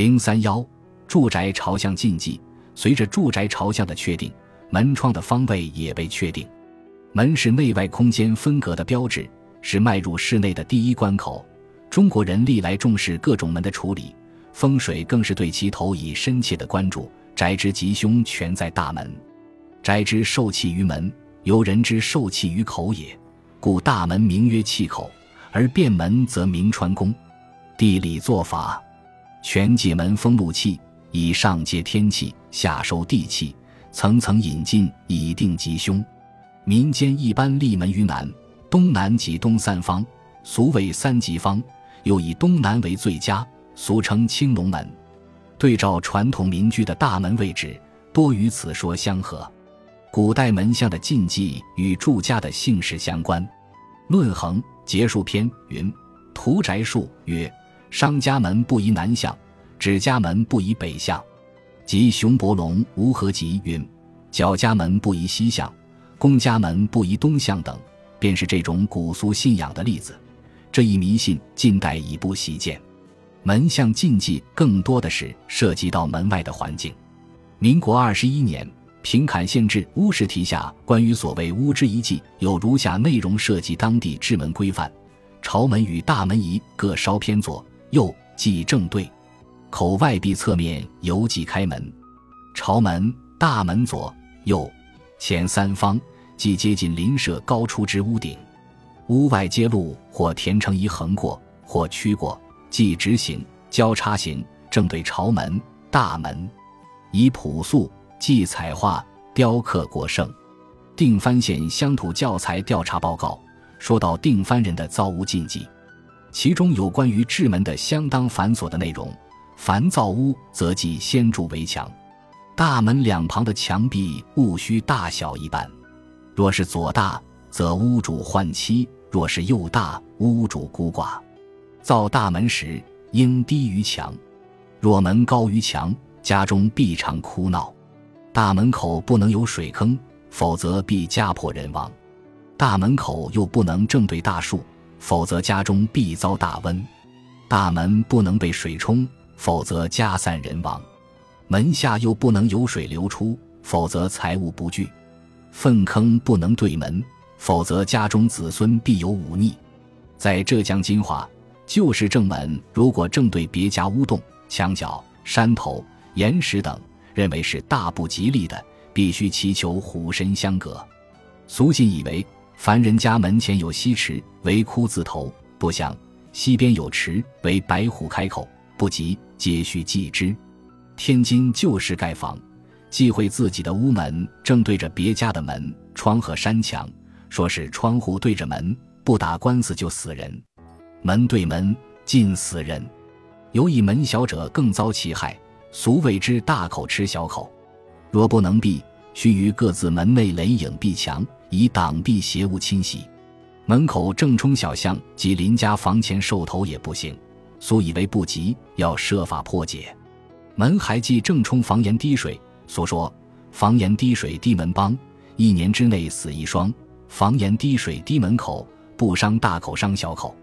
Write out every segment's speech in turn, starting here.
零三幺，住宅朝向禁忌。随着住宅朝向的确定，门窗的方位也被确定。门是内外空间分隔的标志，是迈入室内的第一关口。中国人历来重视各种门的处理，风水更是对其投以深切的关注。宅之吉凶全在大门，宅之受气于门，由人之受气于口也。故大门名曰气口，而便门则名穿宫。地理做法，全界门封禄气，以上接天气，下收地气，层层引进，以定吉凶。民间一般立门于南、东南及东三方，俗谓三吉方，又以东南为最佳，俗称青龙门。对照传统民居的大门位置，多与此说相合。古代门向的禁忌与住家的姓氏相关。《论衡·结束篇》云：“屠宅术曰：商家门不宜南向，指家门不宜北向。即熊伯龙《无合集》云：角家门不宜西向，公家门不宜东向等，便是这种古俗信仰的例子。这一迷信近代已不习见。”门向禁忌更多的是涉及到门外的环境。民国二十一年，平坎县志乌石题下关于所谓乌之遗迹有如下内容，涉及当地制门规范：朝门与大门仪各稍偏左右，即正对；口外壁侧面由即开门。朝门、大门左右前三方，即接近邻舍高出之屋顶。屋外街路或填成一横过，或曲过。即直行、交叉行，正对朝门、大门，以朴素即彩画、雕刻过剩。定番县乡土教材调查报告说到定番人的造屋禁忌，其中有关于制门的相当繁琐的内容。凡造屋，则即先筑围墙，大门两旁的墙壁务须大小一般。若是左大，则屋主换妻；若是右大，屋主孤寡。造大门时，应低于墙；若门高于墙，家中必常哭闹。大门口不能有水坑，否则必家破人亡；大门口又不能正对大树，否则家中必遭大瘟。大门不能被水冲，否则家散人亡；门下又不能有水流出，否则财物不聚。粪坑不能对门，否则家中子孙必有忤逆。在浙江金华。旧式正门如果正对别家屋洞、墙角、山头、岩石等，认为是大不吉利的，必须祈求虎神相隔。俗信以为，凡人家门前有西池为枯字头，不祥；西边有池为白虎开口，不吉，皆须忌之。天津旧式盖房，忌讳自己的屋门正对着别家的门窗和山墙，说是窗户对着门，不打官司就死人。门对门，尽死人；尤以门小者更遭其害，俗谓之大口吃小口。若不能避，须于各自门内垒影壁墙，以挡避邪物侵袭。门口正冲小巷及邻家房前兽头也不行，俗以为不吉，要设法破解。门还忌正冲房檐滴水，所说房檐滴水滴门帮，一年之内死一双；房檐滴水滴门口，不伤大口伤小口。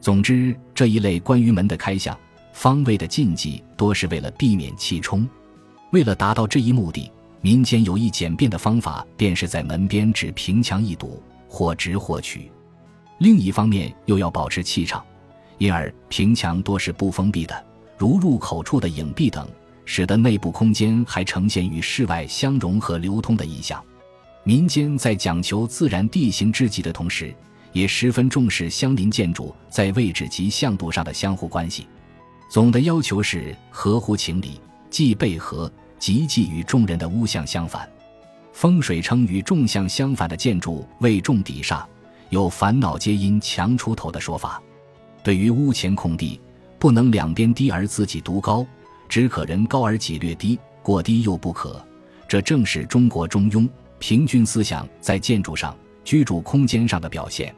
总之，这一类关于门的开向、方位的禁忌，多是为了避免气冲。为了达到这一目的，民间有一简便的方法，便是在门边只平墙一堵，或直或曲。另一方面，又要保持气场，因而平墙多是不封闭的，如入口处的影壁等，使得内部空间还呈现与室外相融和流通的意象。民间在讲求自然地形之极的同时，也十分重视相邻建筑在位置及向度上的相互关系，总的要求是合乎情理，既备合，即既与众人的屋向相反。风水称与众向相反的建筑为众底煞，有烦恼皆因墙出头的说法。对于屋前空地，不能两边低而自己独高，只可人高而己略低，过低又不可。这正是中国中庸平均思想在建筑上、居住空间上的表现。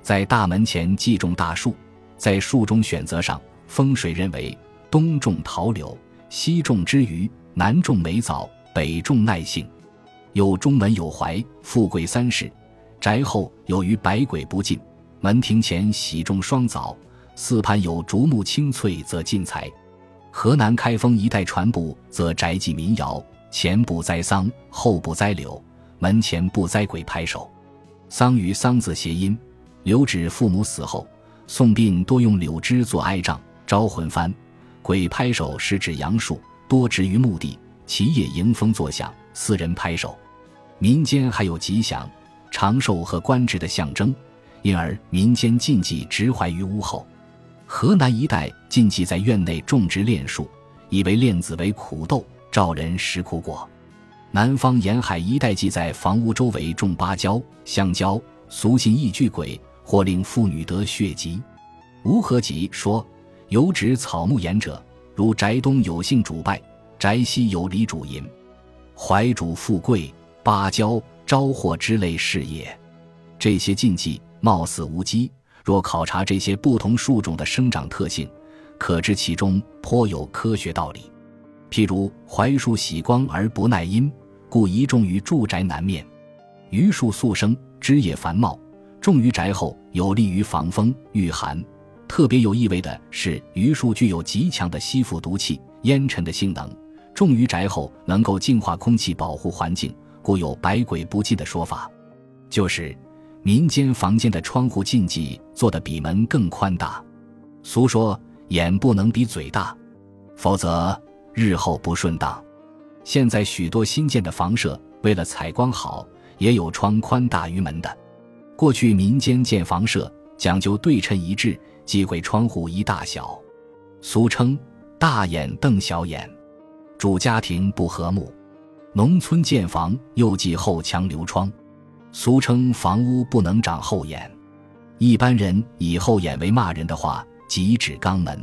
在大门前忌种大树，在树中选择上，风水认为东种桃柳，西种之榆，南种梅枣，北种耐性。有中门有槐，富贵三世；宅后有余百鬼不进。门庭前喜种双枣，四畔有竹木青翠，则进财。河南开封一带传布则宅记民谣：前不栽桑，后不栽柳，门前不栽鬼拍手。桑与桑字谐音，柳指父母死后，送殡多用柳枝做哀杖，招魂幡。鬼拍手是指杨树，多植于墓地，其叶迎风作响，四人拍手。民间还有吉祥、长寿和官职的象征，因而民间禁忌植槐于屋后。河南一带禁忌在院内种植炼树，以为炼子为苦豆，召人食苦果。南方沿海一带忌在房屋周围种芭蕉、香蕉，俗信易聚鬼，或令妇女得血疾。吴和集说。有指草木言者，如宅东有幸主拜，宅西有礼主淫，怀主富贵，芭蕉招祸之类是也。这些禁忌貌似无稽，若考察这些不同树种的生长特性，可知其中颇有科学道理。譬如槐树喜光而不耐阴，故宜种于住宅南面；榆树速生，枝叶繁茂，种于宅后有利于防风御寒。特别有意味的是，榆树具有极强的吸附毒气、烟尘的性能，种于宅后能够净化空气、保护环境，故有百鬼不进的说法。就是民间房间的窗户禁忌做得比门更宽大。俗说眼不能比嘴大，否则日后不顺当。现在许多新建的房舍为了采光好，也有窗宽大于门的。过去民间建房舍讲究对称一致。忌讳窗户一大小，俗称“大眼瞪小眼”，主家庭不和睦。农村建房又忌后墙留窗，俗称“房屋不能长后眼”。一般人以后眼为骂人的话，即指肛门。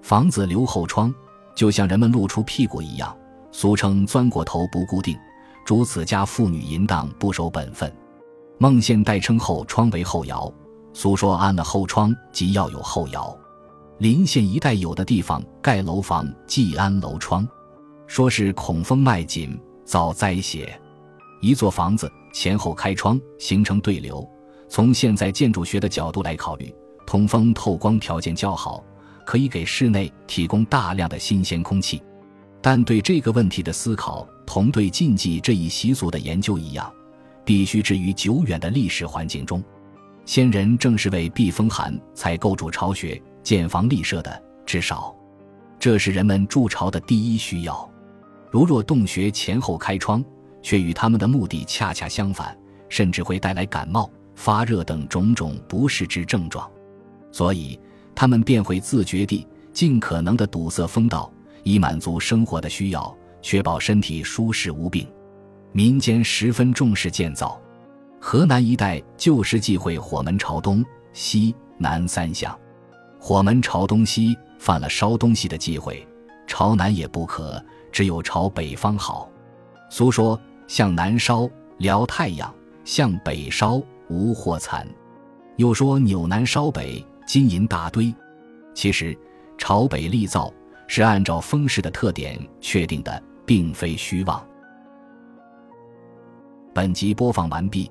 房子留后窗，就像人们露出屁股一样，俗称“钻过头不固定”，主此家妇女淫荡不守本分。孟宪代称后窗为后窑。俗说安了后窗，即要有后窑。临县一带有的地方盖楼房即安楼窗，说是孔风脉紧，遭灾邪。一座房子前后开窗，形成对流。从现在建筑学的角度来考虑，通风透光条件较好，可以给室内提供大量的新鲜空气。但对这个问题的思考，同对禁忌这一习俗的研究一样，必须置于久远的历史环境中。先人正是为避风寒才构筑巢穴、建房立舍的，至少，这是人们筑巢的第一需要。如若洞穴前后开窗，却与他们的目的恰恰相反，甚至会带来感冒、发热等种种不适之症状。所以，他们便会自觉地尽可能地堵塞风道，以满足生活的需要，确保身体舒适无病。民间十分重视建造。河南一带旧时忌讳火门朝东西南三向，火门朝东西犯了烧东西的忌讳，朝南也不可，只有朝北方好。俗说向南烧燎太阳，向北烧无祸残。又说扭南烧北金银大堆。其实朝北立灶是按照风势的特点确定的，并非虚妄。本集播放完毕。